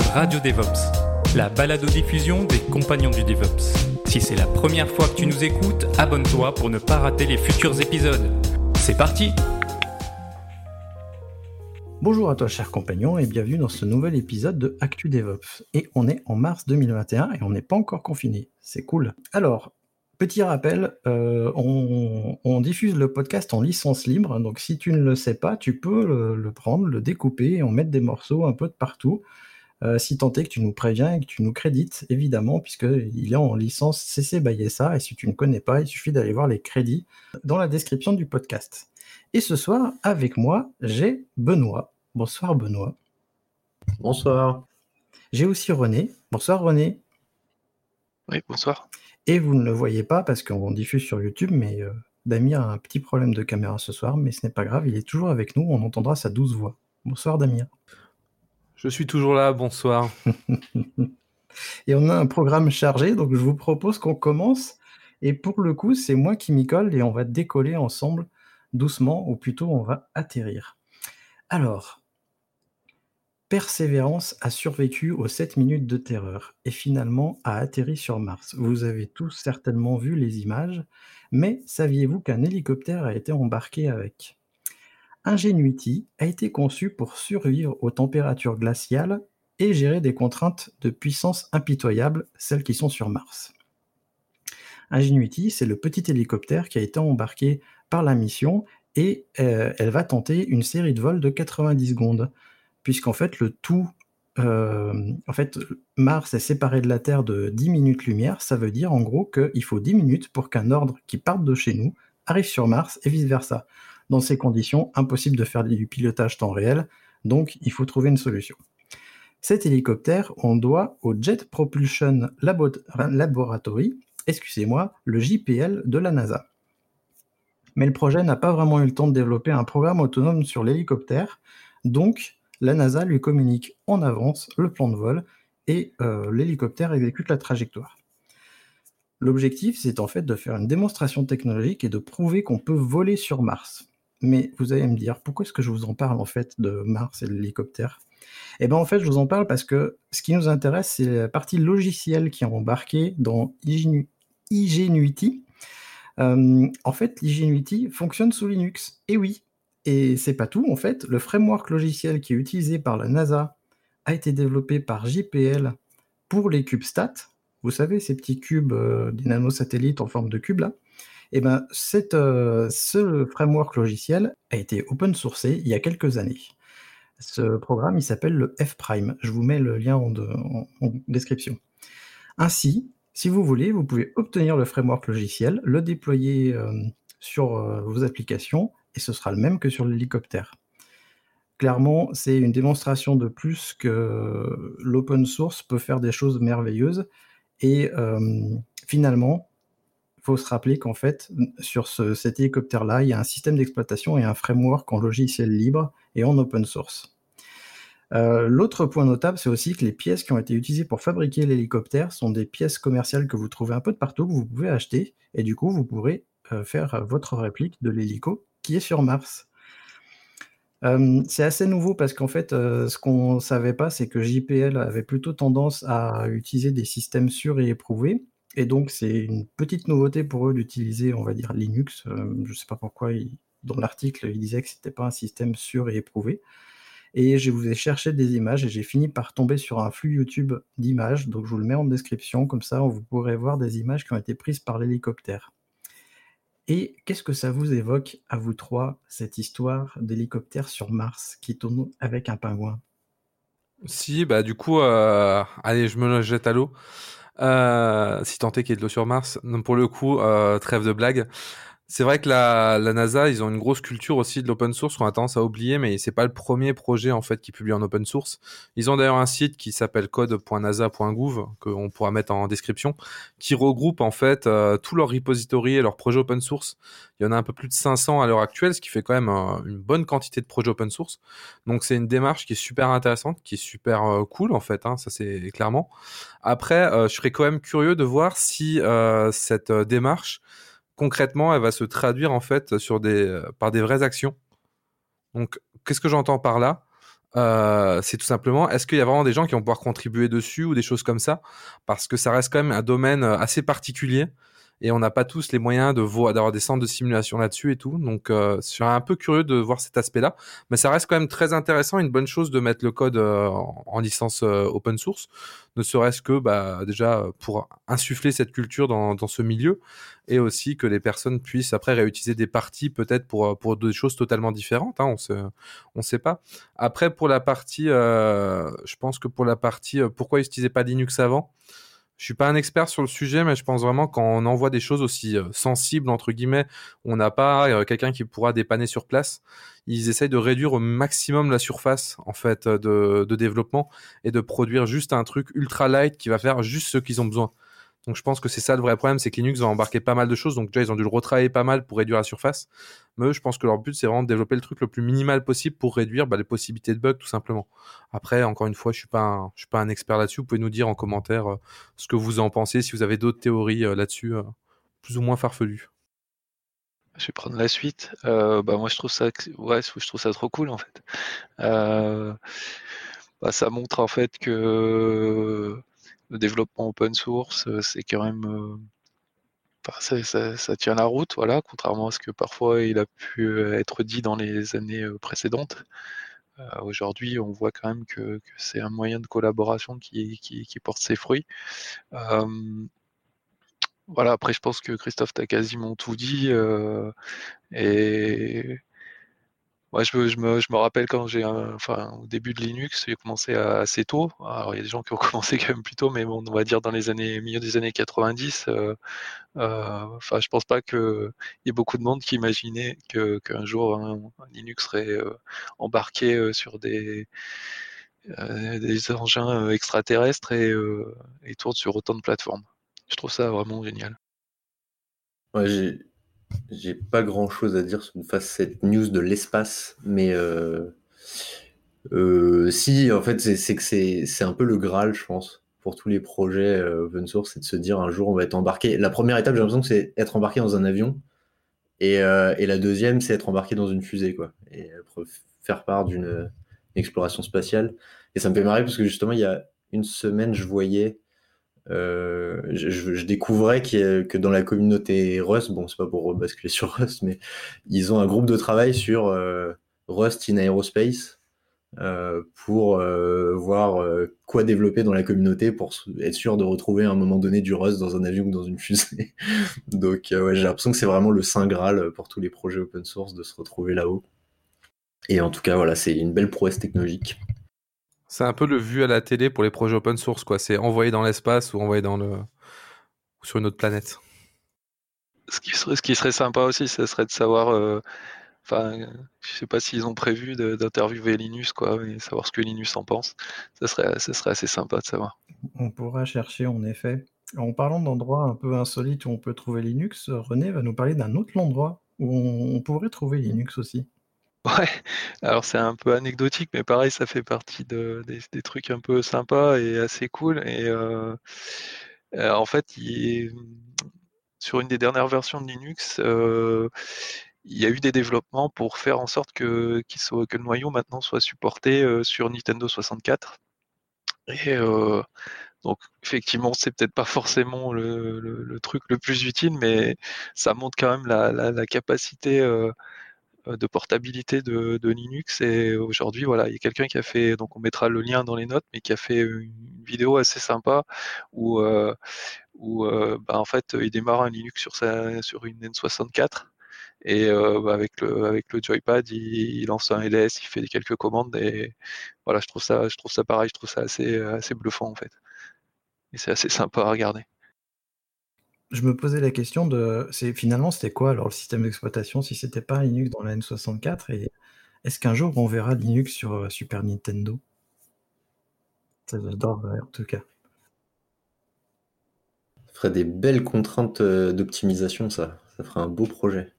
Radio DevOps, la balado-diffusion des compagnons du DevOps. Si c'est la première fois que tu nous écoutes, abonne-toi pour ne pas rater les futurs épisodes. C'est parti! Bonjour à toi cher compagnon et bienvenue dans ce nouvel épisode de Actu DevOps. Et on est en mars 2021 et on n'est pas encore confiné. C'est cool. Alors, petit rappel, euh, on, diffuse le podcast en licence libre. Donc si tu ne le sais pas, tu peux le, prendre, le découper et en mettre des morceaux un peu de partout. Euh, si tant est que tu nous préviens et que tu nous crédites, évidemment, puisqu'il est en licence CC by SA. Et si tu ne connais pas, il suffit d'aller voir les crédits dans la description du podcast. Et ce soir, avec moi, j'ai Benoît. Bonsoir Benoît. Bonsoir. J'ai aussi René. Bonsoir René. Oui, bonsoir. Et vous ne le voyez pas parce qu'on diffuse sur YouTube, mais euh, Damir a un petit problème de caméra ce soir, mais ce n'est pas grave, il est toujours avec nous, on entendra sa douce voix. Bonsoir Damir. Je suis toujours là, bonsoir. et on a un programme chargé, donc je vous propose qu'on commence. Et pour le coup, c'est moi qui m'y colle et on va décoller ensemble doucement, ou plutôt on va atterrir. Alors, Persévérance a survécu aux 7 minutes de terreur et finalement a atterri sur Mars. Vous avez tous certainement vu les images, mais saviez-vous qu'un hélicoptère a été embarqué avec? Ingenuity a été conçu pour survivre aux températures glaciales et gérer des contraintes de puissance impitoyables, celles qui sont sur Mars. Ingenuity, c'est le petit hélicoptère qui a été embarqué par la mission et euh, elle va tenter une série de vols de 90 secondes puisqu'en fait, le tout. Euh, en fait, Mars est séparé de la Terre de 10 minutes lumière. Ça veut dire en gros qu'il faut 10 minutes pour qu'un ordre qui parte de chez nous arrive sur Mars et vice-versa. Dans ces conditions, impossible de faire du pilotage temps réel, donc il faut trouver une solution. Cet hélicoptère, on doit au Jet Propulsion Laboratory, excusez-moi, le JPL de la NASA. Mais le projet n'a pas vraiment eu le temps de développer un programme autonome sur l'hélicoptère, donc la NASA lui communique en avance le plan de vol et euh, l'hélicoptère exécute la trajectoire. L'objectif, c'est en fait de faire une démonstration technologique et de prouver qu'on peut voler sur Mars. Mais vous allez me dire, pourquoi est-ce que je vous en parle en fait de Mars et de l'hélicoptère? Eh bien en fait, je vous en parle parce que ce qui nous intéresse, c'est la partie logicielle qui est embarquée dans Ingenuity. Euh, en fait, l'Ingenuity fonctionne sous Linux. Et oui, et c'est pas tout, en fait, le framework logiciel qui est utilisé par la NASA a été développé par JPL pour les CubeSat. Vous savez, ces petits cubes, euh, des nanosatellites en forme de cube là. Et eh ben, euh, ce framework logiciel a été open sourcé il y a quelques années. Ce programme, s'appelle le F-Prime. Je vous mets le lien en, description. Ainsi, si vous voulez, vous pouvez obtenir le framework logiciel, le déployer euh, sur vos applications et ce sera le même que sur l'hélicoptère. Clairement, c'est une démonstration de plus que l'open source peut faire des choses merveilleuses. Et euh, finalement, faut se rappeler qu'en fait, sur cet hélicoptère-là, il y a un système d'exploitation et un framework en logiciel libre et en open source. Euh, l'autre point notable, c'est aussi que les pièces qui ont été utilisées pour fabriquer l'hélicoptère sont des pièces commerciales que vous trouvez un peu de partout, que vous pouvez acheter, et du coup, vous pourrez euh, faire votre réplique de l'hélico qui est sur Mars. Euh, c'est assez nouveau parce qu'en fait, euh, ce qu'on ne savait pas, c'est que JPL avait plutôt tendance à utiliser des systèmes sûrs et éprouvés. Et donc, c'est une petite nouveauté pour eux d'utiliser, on va dire, Linux. Euh, je ne sais pas pourquoi, dans l'article, il disait que ce n'était pas un système sûr et éprouvé. Et je vous ai cherché des images et j'ai fini par tomber sur un flux YouTube d'images. Donc, je vous le mets en description, comme ça, vous pourrez voir des images qui ont été prises par l'hélicoptère. Et qu'est-ce que ça vous évoque, à vous trois, cette histoire d'hélicoptère sur Mars qui tourne avec un pingouin? Si, bah du coup, euh, allez, je me jette à l'eau. Euh, si tant est qu'il y ait de l'eau sur Mars, non, pour le coup, euh, trêve de blague. C'est vrai que la, la, NASA, ils ont une grosse culture aussi de l'open source qu'on a tendance à oublier, mais c'est pas le premier projet en fait qui publie en open source. Ils ont d'ailleurs un site qui s'appelle code.nasa.gouv qu'on pourra mettre en description, qui regroupe en fait euh, tous leurs repositories et leurs projets open source. Il y en a un peu plus de 500 à l'heure actuelle, ce qui fait quand même euh, une bonne quantité de projets open source. Donc c'est une démarche qui est super intéressante, qui est super euh, cool en fait. Hein, ça c'est clairement. Après, je serais quand même curieux de voir si cette démarche concrètement, elle va se traduire en fait sur des, euh, par des vraies actions. Donc, qu'est-ce que j'entends par là? Euh, C'est tout simplement, est-ce qu'il y a vraiment des gens qui vont pouvoir contribuer dessus ou des choses comme ça? Parce que ça reste quand même un domaine euh, assez particulier et on n'a pas tous les moyens de d'avoir des centres de simulation là-dessus et tout. Donc, euh, je suis un peu curieux de voir cet aspect-là, mais ça reste quand même très intéressant, une bonne chose de mettre le code euh, en, licence euh, open source, ne serait-ce que bah, déjà pour insuffler cette culture dans, ce milieu et aussi que les personnes puissent après réutiliser des parties peut-être pour pour des choses totalement différentes. Hein, on se on sait pas. Après pour la partie, je pense que pour la partie pourquoi utiliser pas Linux avant je suis pas un expert sur le sujet, mais je pense vraiment quand on envoie des choses aussi euh, sensibles entre guillemets, on n'a pas euh, quelqu'un qui pourra dépanner sur place. Ils essayent de réduire au maximum la surface en fait de, de développement et de produire juste un truc ultra light qui va faire juste ce qu'ils ont besoin. Donc je pense que c'est ça le vrai problème, c'est que Linux va embarquer pas mal de choses. Donc déjà ils ont dû le retravailler pas mal pour réduire la surface. Mais je pense que leur but c'est vraiment de développer le truc le plus minimal possible pour réduire bah, les possibilités de bugs tout simplement. Après, encore une fois, je suis suis pas un expert là-dessus. Vous pouvez nous dire en commentaire euh, ce que vous en pensez, si vous avez d'autres théories euh, là-dessus, euh, plus ou moins farfelues. Je vais prendre la suite. bah moi je trouve ça, ouais, je trouve ça trop cool en fait. Bah, ça montre en fait que le développement open source, euh, c'est quand même euh, ça, tient la route, voilà, contrairement à ce que parfois il a pu euh, être dit dans les années précédentes. Aujourd'hui, on voit quand même que, c'est un moyen de collaboration qui, porte ses fruits. voilà, après, je pense que Christophe t'a quasiment tout dit. et moi, je, me, rappelle quand j'ai, enfin, au début de Linux, j'ai commencé assez tôt. Alors, il y a des gens qui ont commencé quand même plus tôt, mais bon, on va dire dans les années, milieu des années 90. Euh, euh, je pense pas qu'il y ait beaucoup de monde qui imaginait qu'un jour Linux serait euh, embarqué sur des, des engins extraterrestres et, tourne sur autant de plateformes. Je trouve ça vraiment génial. J'ai pas grand chose à dire sur cette news de l'espace, mais euh, euh, si, en fait, c'est que c'est un peu le Graal, je pense, pour tous les projets euh, open source, c'est de se dire un jour on va être embarqué. La première étape, j'ai l'impression que c'est être embarqué dans un avion, et, et la deuxième, c'est être embarqué dans une fusée, quoi, et faire part d'une exploration spatiale. Et ça me fait marrer parce que justement, il y a une semaine, je voyais euh, je, découvrais que dans la communauté Rust, bon, c'est pas pour basculer sur Rust, mais ils ont un groupe de travail sur euh, Rust in Aerospace euh, pour voir quoi développer dans la communauté pour être sûr de retrouver à un moment donné du Rust dans un avion ou dans une fusée. Donc, ouais, j'ai l'impression que c'est vraiment le saint graal pour tous les projets open source de se retrouver là-haut. Et en tout cas, voilà, c'est une belle prouesse technologique. C'est un peu le vu à la télé pour les projets open source, quoi. C'est envoyé dans l'espace ou envoyé dans le sur une autre planète. Ce qui serait, ce qui serait sympa aussi, ce serait de savoir. Euh, enfin, je sais pas s'ils ont prévu d'interviewer Linus, quoi, et savoir ce que Linus en pense. Ça serait, ça serait assez sympa de savoir. On pourra chercher en effet. En parlant d'endroits un peu insolites où on peut trouver Linux, René va nous parler d'un autre endroit où on pourrait trouver Linux aussi. Ouais, alors c'est un peu anecdotique, mais pareil, ça fait partie de, des, trucs un peu sympas et assez cool. Et euh, euh, en fait, il sur une des dernières versions de Linux, euh, il y a eu des développements pour faire en sorte que, soit, que le noyau maintenant soit supporté sur Nintendo 64. Et donc effectivement, c'est peut-être pas forcément le, truc le plus utile, mais ça montre quand même la, la capacité euh, de portabilité de, Linux. Et aujourd'hui, voilà, il y a quelqu'un qui a fait, donc on mettra le lien dans les notes, mais qui a fait une vidéo assez sympa où, euh, où euh, bah, en fait, il démarre un Linux sur, sa, sur une N64. Et bah, avec le avec le joypad, il, lance un LS, il fait quelques commandes et voilà, je trouve ça je trouve ça pareil, je trouve ça assez assez bluffant en fait. Et c'est assez sympa à regarder. Je me posais la question de, finalement c'était quoi alors le système d'exploitation si c'était pas Linux dans la N64 et est-ce qu'un jour on verra Linux sur euh, Super Nintendo? Ça j'adorerais en tout cas. Ça ferait des belles contraintes euh, d'optimisation, ça. Ça ferait un beau projet.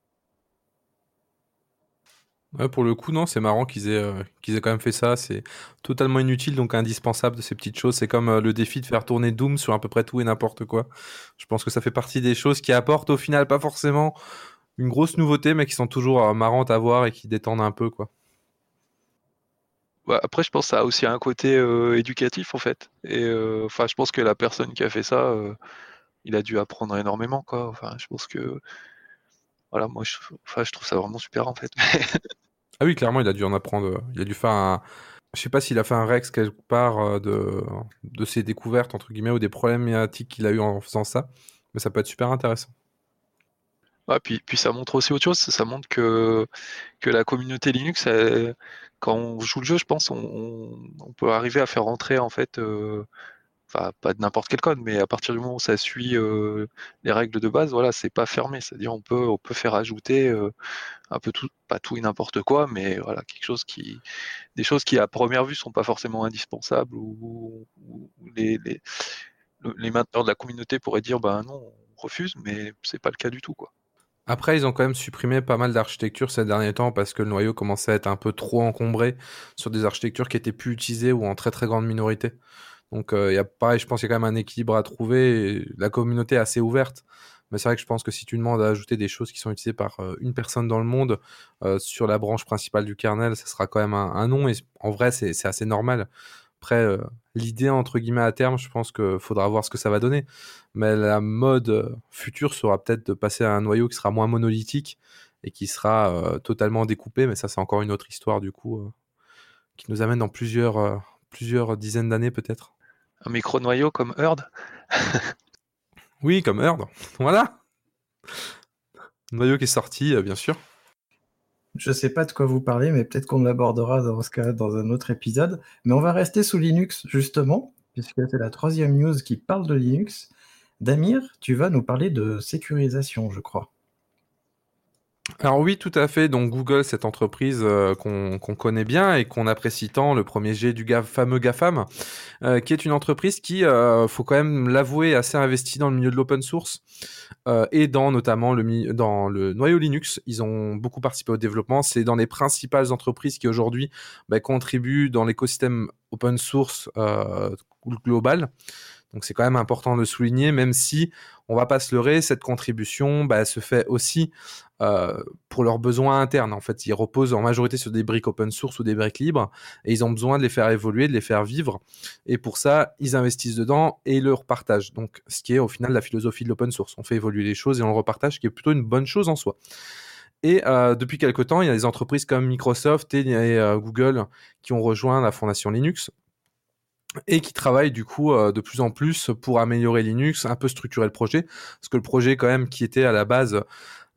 Pour le coup, non, c'est marrant qu'ils aient, euh, qu'ils aient quand même fait ça. C'est totalement inutile, donc indispensable de ces petites choses. C'est comme euh, le défi de faire tourner Doom sur à peu près tout et n'importe quoi. Je pense que ça fait partie des choses qui apportent au final pas forcément une grosse nouveauté, mais qui sont toujours euh, marrantes à voir et qui détendent un peu, quoi. Bah, après, je pense que ça a aussi un côté éducatif en fait. Et je pense que la personne qui a fait ça, il a dû apprendre énormément, quoi. Enfin, je pense que voilà, moi, enfin, je trouve ça vraiment super en fait. Ah oui, clairement, il a dû en apprendre. euh, Il a dû faire un. Je sais pas s'il a fait un Rex quelque part euh, de, ses découvertes, entre guillemets, ou des problématiques qu'il a eu en faisant ça. Mais ça peut être super intéressant. Ouais, puis, ça montre aussi autre chose, ça montre que, la communauté Linux, quand on joue le jeu, je pense, on peut arriver à faire rentrer en fait, euh, pas de n'importe quel code, mais à partir du moment où ça suit euh, les règles de base, voilà, c'est pas fermé, c'est-à-dire on peut peut faire ajouter euh, un peu tout, pas tout et n'importe quoi, mais voilà quelque chose qui, des choses qui à première vue sont pas forcément indispensables ou, les, les mainteneurs de la communauté pourraient dire ben non, on refuse, mais c'est pas le cas du tout quoi. Après, ils ont quand même supprimé pas mal d'architectures ces derniers temps parce que le noyau commençait à être un peu trop encombré sur des architectures qui étaient plus utilisées ou en très très grande minorité. Donc, euh, y a pareil, je pense qu'il y a quand même un équilibre à trouver. la communauté est assez ouverte. Mais c'est vrai que je pense que si tu demandes à ajouter des choses qui sont utilisées par euh, une personne dans le monde euh, sur la branche principale du kernel, ça sera quand même un, non. Et en vrai, c'est assez normal. Après, l'idée, entre guillemets, à terme, je pense qu'il faudra voir ce que ça va donner. Mais la mode future sera peut-être de passer à un noyau qui sera moins monolithique et qui sera totalement découpé. Mais ça, c'est encore une autre histoire, du coup, qui nous amène dans plusieurs dizaines d'années, peut-être. Un micro-noyau comme Herd, Oui, comme Herd. Voilà. Noyau qui est sorti, euh, bien sûr. Je sais pas de quoi vous parlez, mais peut-être qu'on l'abordera dans ce cas dans un autre épisode. Mais on va rester sous Linux, justement, puisque c'est la troisième news qui parle de Linux. Damir, tu vas nous parler de sécurisation, je crois. Alors oui, tout à fait. Donc Google, cette entreprise euh, qu'on connaît bien et qu'on apprécie tant, le premier G du fameux GAFAM, euh, qui est une entreprise qui, euh, faut quand même l'avouer, assez investie dans le milieu de l'open source euh, et dans notamment le, dans le noyau Linux. Ils ont beaucoup participé au développement. C'est dans les principales entreprises qui aujourd'hui bah, contribuent dans l'écosystème open source global. Donc c'est quand même important de souligner, même si on va pas se leurrer, cette contribution bah, se fait aussi euh, pour leurs besoins internes. En fait, ils reposent en majorité sur des briques open source ou des briques libres, et ils ont besoin de les faire évoluer, de les faire vivre. Et pour ça, ils investissent dedans et le repartagent. Donc, ce qui est au final la philosophie de l'open source. On fait évoluer les choses et on le repartage, ce qui est plutôt une bonne chose en soi. Et euh, depuis quelque temps, il y a des entreprises comme Microsoft et, et, euh, Google qui ont rejoint la fondation Linux et qui travaillent du coup euh, de plus en plus pour améliorer Linux, un peu structurer le projet, parce que le projet quand même qui était à la base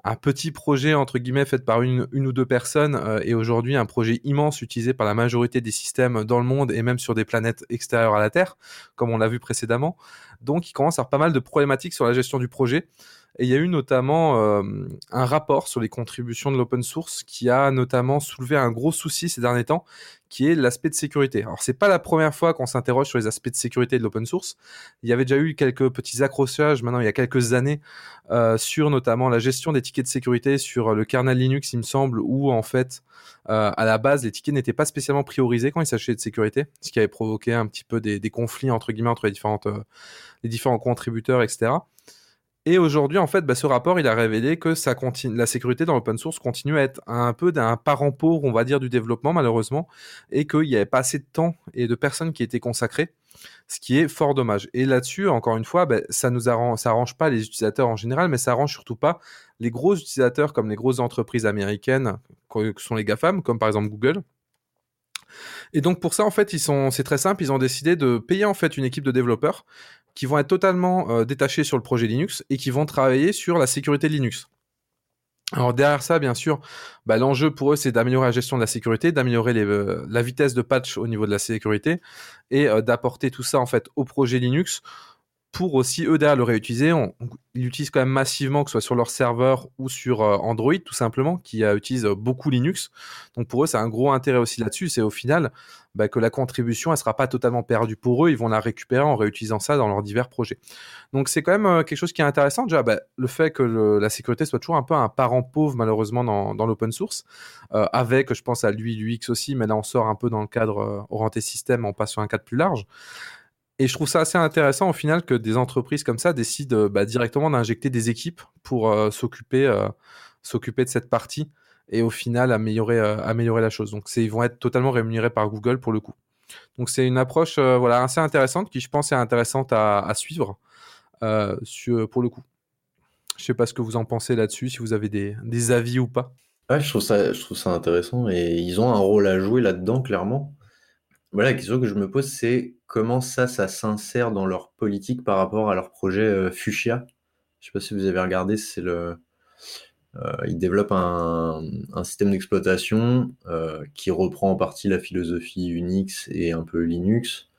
un petit projet entre guillemets fait par une, ou deux personnes euh, est aujourd'hui un projet immense utilisé par la majorité des systèmes dans le monde et même sur des planètes extérieures à la Terre, comme on l'a vu précédemment. Donc il commence à avoir pas mal de problématiques sur la gestion du projet. Et il y a eu notamment euh, un rapport sur les contributions de l'open source qui a notamment soulevé un gros souci ces derniers temps, qui est l'aspect de sécurité. Alors c'est pas la première fois qu'on s'interroge sur les aspects de sécurité de l'open source. Il y avait déjà eu quelques petits accrochages maintenant il y a quelques années euh, sur notamment la gestion des tickets de sécurité sur le kernel Linux, il me semble, où en fait euh, à la base les tickets n'étaient pas spécialement priorisés quand il s'agissait de sécurité, ce qui avait provoqué un petit peu des, conflits entre guillemets entre euh, les différents contributeurs, etc. Et aujourd'hui, en fait, bah, ce rapport, il a révélé que la sécurité dans l'open source continue à être un peu d'un parent pauvre, on va dire, du développement, malheureusement, et qu'il n'y avait pas assez de temps et de personnes qui étaient consacrées, ce qui est fort dommage. Et là-dessus, encore une fois, bah, ça nous arrange, arrange pas les utilisateurs en général, mais ça arrange surtout pas les gros utilisateurs comme les grosses entreprises américaines, que sont les GAFAM, comme par exemple Google. Et donc pour ça, en fait, c'est très simple, ils ont décidé de payer en fait une équipe de développeurs qui vont être totalement euh, détachés sur le projet Linux et qui vont travailler sur la sécurité de Linux. Alors derrière ça, bien sûr, bah, l'enjeu pour eux, c'est d'améliorer la gestion de la sécurité, d'améliorer euh, la vitesse de patch au niveau de la sécurité et euh, d'apporter tout ça en fait au projet Linux pour aussi eux derrière le réutiliser. Ils l'utilisent quand même massivement, que ce soit sur leur serveur ou sur euh, Android tout simplement, qui euh, utilise beaucoup Linux. Donc pour eux, c'est un gros intérêt aussi là-dessus. C'est au final bah, que la contribution, elle sera pas totalement perdue pour eux. Ils vont la récupérer en réutilisant ça dans leurs divers projets. Donc c'est quand même euh, quelque chose qui est intéressant. Déjà, bah, le fait que la sécurité soit toujours un peu un parent pauvre malheureusement dans, dans l'open source, avec, je pense à lui, l'UX aussi, mais là on sort un peu dans le cadre orienté système, on passe sur un cadre plus large. Et je trouve ça assez intéressant au final que des entreprises comme ça décident euh, bah, directement d'injecter des équipes pour euh, s'occuper euh, s'occuper de cette partie et au final améliorer améliorer la chose. Donc ils vont être totalement rémunérés par Google pour le coup. Donc c'est une approche voilà assez intéressante qui je pense est intéressante à, suivre pour le coup. Je sais pas ce que vous en pensez là-dessus, si vous avez des, des avis ou pas. Ouais, je trouve ça je trouve ça intéressant et ils ont un rôle à jouer là-dedans clairement. Voilà, la question que je me pose, c'est comment ça, ça s'insère dans leur politique par rapport à leur projet euh, Fuchsia? Je sais pas si vous avez regardé, c'est le, euh, ils développent un, système d'exploitation euh, qui reprend en partie la philosophie Unix et un peu Linux.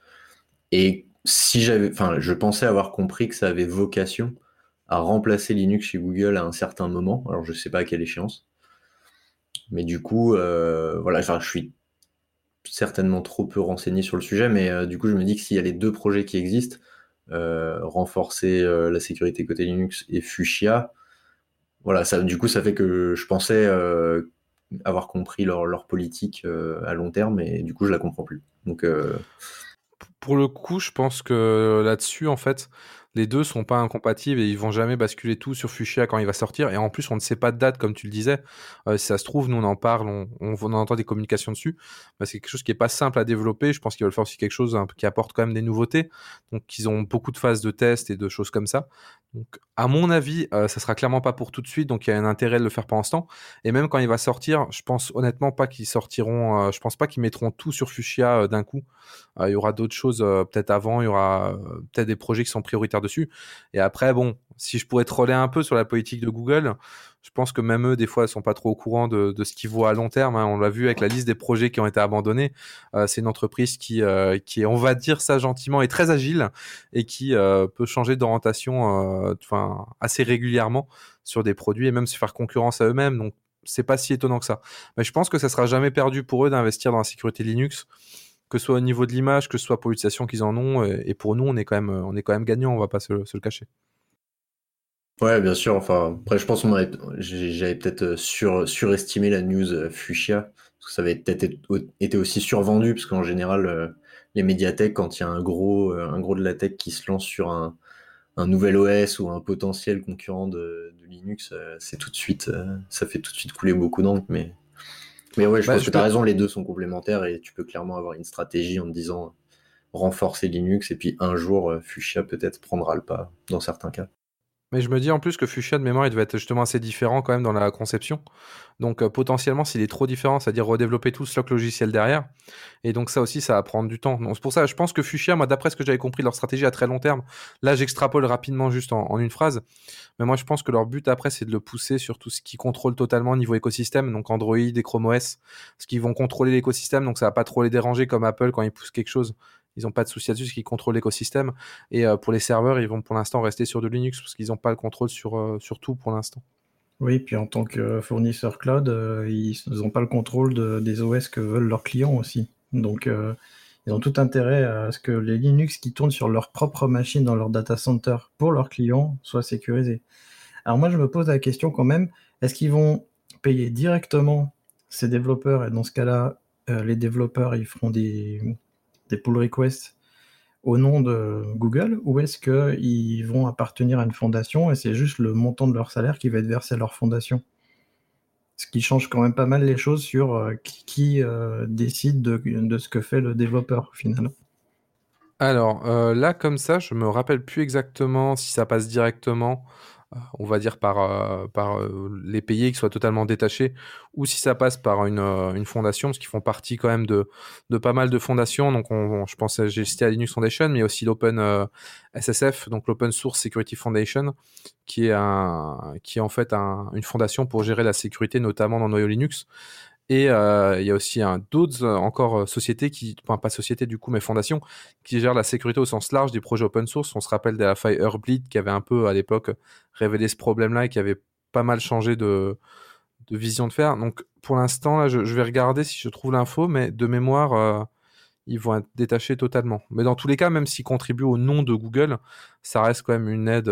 Et si j'avais, enfin, je pensais avoir compris que ça avait vocation à remplacer Linux chez Google à un certain moment. Alors je sais pas à quelle échéance. Mais du coup, voilà, je suis certainement trop peu renseigné sur le sujet, mais euh, du coup, je me dis que s'il y a les deux projets qui existent, euh, renforcer euh, la sécurité côté Linux et Fuchsia, voilà, ça, du coup, ça fait que je pensais avoir compris leur, leur politique à long terme, et du coup, je la comprends plus. Donc, pour le coup, je pense que là-dessus, en fait, les deux sont pas incompatibles et ils vont jamais basculer tout sur Fuchsia quand il va sortir. Et en plus, on ne sait pas de date, comme tu le disais. Euh, si ça se trouve, nous on en parle, on, entend des communications dessus. C'est quelque chose qui est pas simple à développer. Je pense qu'ils veulent faire aussi quelque chose qui apporte quand même des nouveautés. Donc, ils ont beaucoup de phases de test et de choses comme ça. Donc, à mon avis, euh, ça sera clairement pas pour tout de suite. Donc, il y a un intérêt de le faire pour l'instant. Et même quand il va sortir, je pense honnêtement pas qu'ils sortiront. Euh, je pense pas qu'ils mettront tout sur Fuchsia d'un coup. il y aura d'autres choses peut-être avant. Il y aura peut-être des projets qui sont prioritaires dessus. Et après, bon, si je pourrais troller un peu sur la politique de Google, je pense que même eux, des fois, ils sont pas trop au courant de, ce qu'ils voient à long terme. Hein. On l'a vu avec la liste des projets qui ont été abandonnés. Euh, c'est une entreprise qui, euh, on va dire ça gentiment, est très agile et qui euh, peut changer d'orientation, assez régulièrement sur des produits et même se faire concurrence à eux-mêmes. Donc, c'est pas si étonnant que ça. Mais je pense que ça sera jamais perdu pour eux d'investir dans la sécurité Linux que ce soit au niveau de l'image, que ce soit pour l'utilisation qu'ils en ont. Et, pour nous, on est quand même, on est quand même gagnant, on va pas se, le cacher. Ouais, bien sûr. Enfin, après, je pense que j'avais peut-être euh, sur, surestimé la news euh, Fuchsia, parce que ça avait peut-être été aussi survendu, parce qu'en général, euh, les médiathèques, quand il y a un gros, un gros de la tech qui se lance sur un, nouvel OS ou un potentiel concurrent de, Linux, c'est tout de suite, ça fait tout de suite couler beaucoup d'encre, mais mais ouais, je bah, pense que tu as raison, les deux sont complémentaires et tu peux clairement avoir une stratégie en te disant renforcer Linux et puis un jour euh, Fuchsia peut-être prendra le pas dans certains cas. Mais je me dis en plus que Fuchsia de mémoire, il devait être justement assez différent quand même dans la conception. Donc euh, potentiellement, s'il est trop différent, c'est-à-dire redévelopper tout ce stock logiciel derrière. Et donc ça aussi, ça va prendre du temps. C'est pour ça, je pense que Fuchsia, moi, d'après ce que j'avais compris, leur stratégie à très long terme, là j'extrapole rapidement juste en, une phrase. Mais moi, je pense que leur but après, c'est de le pousser sur tout ce qui contrôle totalement au niveau écosystème, donc Android et Chrome OS, ce qui vont contrôler l'écosystème, donc ça va pas trop les déranger comme Apple quand ils poussent quelque chose ils n'ont pas de souci là-dessus, qu'ils contrôlent l'écosystème. Et euh, pour les serveurs, ils vont pour l'instant rester sur de Linux parce qu'ils n'ont pas le contrôle sur, euh, sur tout pour l'instant. Oui, puis en tant que fournisseur cloud, euh, ils n'ont pas le contrôle des OS que veulent leurs clients aussi. Donc, ils ont tout intérêt à ce que les Linux qui tournent sur leur propre machine dans leur data center pour leurs clients soient sécurisés. Alors moi, je me pose la question quand même, est-ce qu'ils vont payer directement ces développeurs? Et dans ce cas-là, les développeurs, ils feront des, des pull requests au nom de Google ou est-ce qu'ils vont appartenir à une fondation et c'est juste le montant de leur salaire qui va être versé à leur fondation? Ce qui change quand même pas mal les choses sur euh, qui, euh, décide de, ce que fait le développeur finalement. Alors euh, là, comme ça, je me rappelle plus exactement si ça passe directement on va dire par, euh, euh, les pays qui soient totalement détachés, ou si ça passe par une, euh, fondation, parce qu'ils font partie quand même de, pas mal de fondations. Donc, on, je pense, j'ai cité la Linux Foundation, mais aussi l'Open SSF, donc l'Open Source Security Foundation, qui est, un, qui est en fait une fondation pour gérer la sécurité, notamment dans noyau Linux. Et il y a aussi d'autres encore sociétés qui, enfin pas sociétés du coup, mais fondations qui gèrent la sécurité au sens large des projets open source. On se rappelle de la Firebleed qui avait un peu à l'époque révélé ce problème-là et qui avait pas mal changé de, vision de faire. Donc pour l'instant, je, vais regarder si je trouve l'info, mais de mémoire, ils vont être détachés totalement. Mais dans tous les cas, même s'ils contribuent au nom de Google, ça reste quand même une aide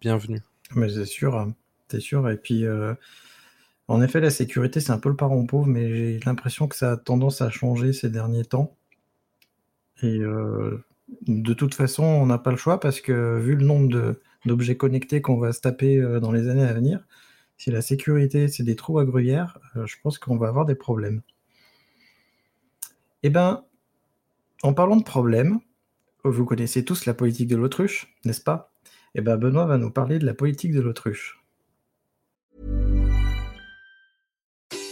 bienvenue. Mais c'est sûr, hein. c'est sûr. Et puis, euh, en effet, la sécurité, c'est un peu le parent pauvre, mais j'ai l'impression que ça a tendance à changer ces derniers temps. Et euh, de toute façon, on n'a pas le choix parce que vu le nombre d'objets connectés qu'on va se taper euh, dans les années à venir, si la sécurité, c'est des trous à gruyère, je pense qu'on va avoir des problèmes. Eh bien, en parlant de problèmes, vous connaissez tous la politique de l'autruche, n'est-ce pas? Eh bien, Benoît va nous parler de la politique de l'autruche.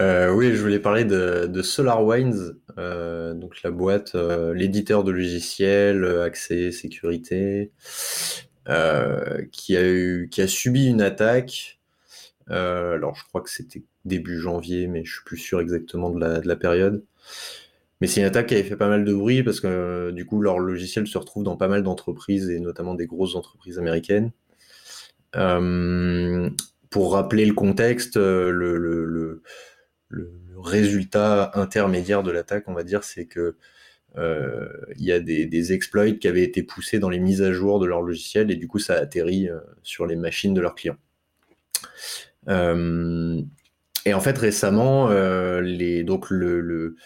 Euh, oui, je voulais parler de, de SolarWinds, euh, donc la boîte, euh, l'éditeur de logiciels, accès, sécurité, Euh, qui, a eu, qui a subi une attaque. Euh, alors, je crois que c'était début janvier, mais je suis plus sûr exactement de la, de la période. Mais c'est une attaque qui avait fait pas mal de bruit parce que du coup, leur logiciel se retrouve dans pas mal d'entreprises et notamment des grosses entreprises américaines. Euh, pour rappeler le contexte, le, le, le, le, résultat intermédiaire de l'attaque, on va dire, c'est que euh, il y a des, exploits qui avaient été poussés dans les mises à jour de leur logiciel et du coup ça a atterri euh, sur les machines de leurs clients. Euh, et en fait récemment, les, donc le,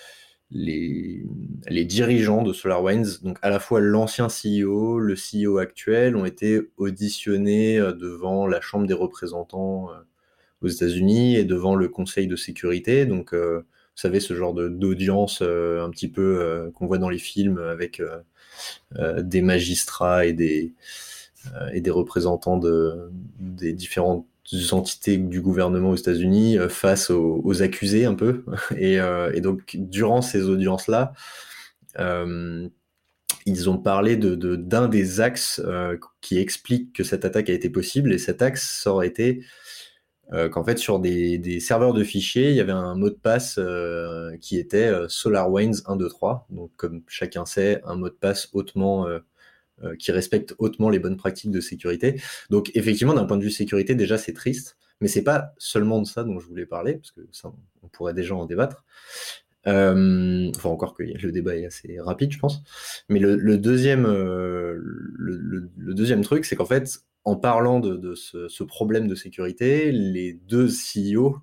les, les, dirigeants de SolarWinds, donc à la fois l'ancien CEO, le CEO actuel, ont été auditionnés devant la Chambre des représentants aux États-Unis et devant le Conseil de sécurité. Donc vous savez, ce genre d'audience euh, un petit peu euh, qu'on voit dans les films avec euh, des magistrats et des, et des représentants de, des différentes entités du gouvernement aux États-Unis face aux, accusés un peu. Et, et donc, durant ces audiences-là, ils ont parlé d'un de, d'un des axes qui explique que cette attaque a été possible, et cet axe ça aurait été euh, qu'en fait sur des, serveurs de fichiers, il y avait un mot de passe euh, qui était euh, SolarWinds 123. Donc comme chacun sait, un mot de passe hautement qui respecte hautement les bonnes pratiques de sécurité. Donc effectivement, d'un point de vue sécurité, déjà c'est triste, mais c'est pas seulement de ça dont je voulais parler, parce que ça, on pourrait déjà en débattre. enfin encore que le débat est assez rapide, je pense. Mais le, deuxième, le, deuxième truc, c'est qu'en fait, en parlant de, ce, problème de sécurité, les deux CEO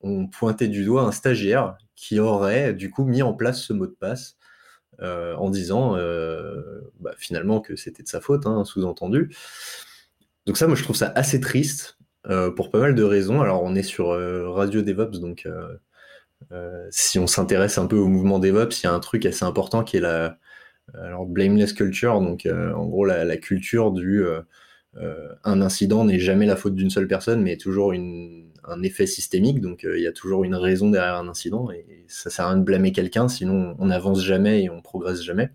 ont pointé du doigt un stagiaire qui aurait du coup mis en place ce mot de passe euh, en disant euh, bah, finalement que c'était de sa faute, hein, sous-entendu. Donc ça, moi, je trouve ça assez triste euh, pour pas mal de raisons. Alors, on est sur Radio DevOps, donc si on s'intéresse un peu au mouvement DevOps, il y a un truc assez important qui est la blameless culture, donc en gros la, culture du un incident n'est jamais la faute d'une seule personne, mais toujours un effet systémique. Donc euh, il y a toujours une raison derrière un incident et ça sert à rien de blâmer quelqu'un, sinon on n'avance jamais et on progresse jamais.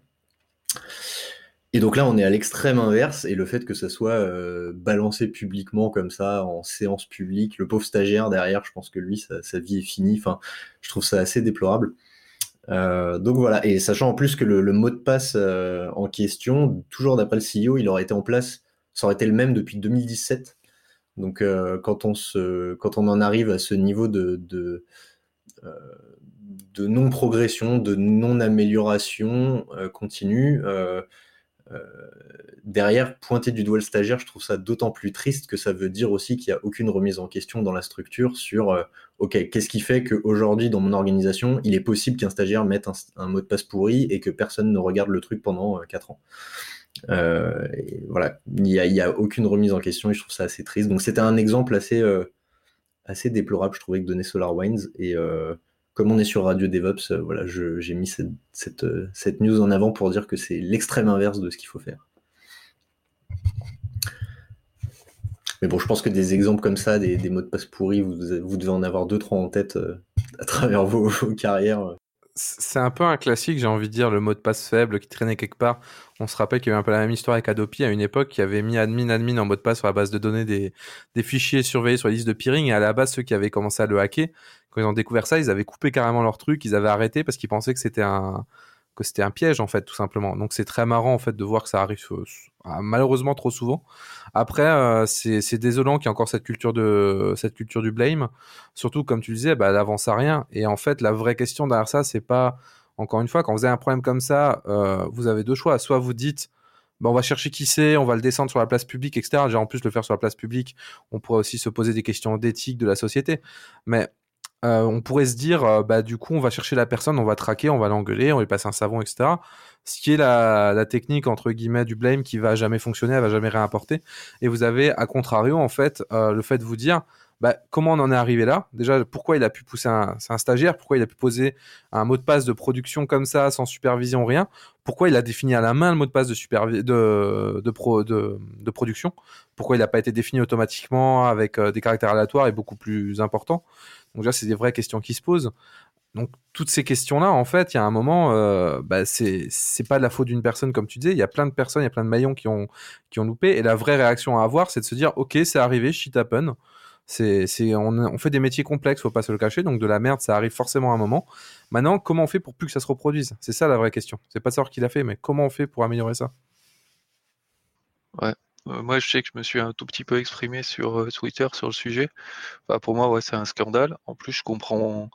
Et donc là, on est à l'extrême inverse, et le fait que ça soit euh, balancé publiquement comme ça, en séance publique, le pauvre stagiaire derrière, je pense que lui, sa, vie est finie. Enfin, je trouve ça assez déplorable. donc voilà, et sachant en plus que le mot de passe en question, toujours d'après le CEO, il aurait été en place ça aurait été le même depuis 2017. Donc euh, quand, on se, quand on en arrive à ce niveau de, de, euh, non-progression, de non-amélioration euh, continue, derrière, pointer du doigt le stagiaire, je trouve ça d'autant plus triste que ça veut dire aussi qu'il n'y a aucune remise en question dans la structure sur, OK, qu'est-ce qui fait qu'aujourd'hui, dans mon organisation, il est possible qu'un stagiaire mette un, un, mot de passe pourri et que personne ne regarde le truc pendant 4 ans euh, voilà, il n'y a, aucune remise en question et je trouve ça assez triste. Donc c'était un exemple assez, euh, assez déplorable, je trouvais, que donnait SolarWinds. Et euh, comme on est sur Radio DevOps, voilà, j'ai mis cette, news en avant pour dire que c'est l'extrême inverse de ce qu'il faut faire. Mais bon, je pense que des exemples comme ça, des, mots de passe pourris, vous, devez en avoir deux, trois en tête à travers vos carrières c'est un peu un classique, j'ai envie de dire, le mot de passe faible qui traînait quelque part. On se rappelle qu'il y avait un peu la même histoire avec Adopi à une époque qui avait mis admin admin en mot de passe sur la base de données des, fichiers surveillés sur la liste de peering. Et à la base, ceux qui avaient commencé à le hacker, quand ils ont découvert ça, ils avaient coupé carrément leur truc, ils avaient arrêté parce qu'ils pensaient que c'était un, que c'était un piège en fait tout simplement. Donc c'est très marrant en fait de voir que ça arrive euh, malheureusement trop souvent. Après euh, c'est désolant qu'il y ait encore cette culture de cette culture du blame, surtout comme tu disais, bah, elle avance à rien. Et en fait la vraie question derrière ça c'est pas encore une fois quand vous avez un problème comme ça, euh, vous avez deux choix. Soit vous dites bah, on va chercher qui c'est, on va le descendre sur la place publique, etc. J'ai en plus le faire sur la place publique, on pourrait aussi se poser des questions d'éthique de la société. Mais euh, on pourrait se dire, euh, bah du coup, on va chercher la personne, on va traquer, on va l'engueuler, on lui passer un savon, etc. Ce qui est la, technique entre guillemets du blame qui va jamais fonctionner, elle va jamais réimporter. Et vous avez, à contrario, en fait, euh, le fait de vous dire, bah, comment on en est arrivé là? Déjà, pourquoi il a pu pousser un, stagiaire? Pourquoi il a pu poser un mot de passe de production comme ça, sans supervision, rien? Pourquoi il a défini à la main le mot de passe de, de production? Pourquoi il n'a pas été défini automatiquement avec des caractères aléatoires et beaucoup plus importants? Donc là, c'est des vraies questions qui se posent. Donc toutes ces questions-là, en fait, il y a un moment, euh, bah, c'est c'est pas de la faute d'une personne comme tu disais. Il y a plein de personnes, il y a plein de maillons qui ont qui ont loupé. Et la vraie réaction à avoir, c'est de se dire, ok, c'est arrivé, shit happen. C'est c'est on, fait des métiers complexes, faut pas se le cacher. Donc de la merde, ça arrive forcément à un moment. Maintenant, comment on fait pour plus que ça se reproduise? C'est ça la vraie question. C'est pas savoir qui l'a fait, mais comment on fait pour améliorer ça? Ouais. Euh, moi, je sais que je me suis un tout petit peu exprimé sur euh, Twitter sur le sujet. pour moi, c'est un scandale. En plus, je comprends.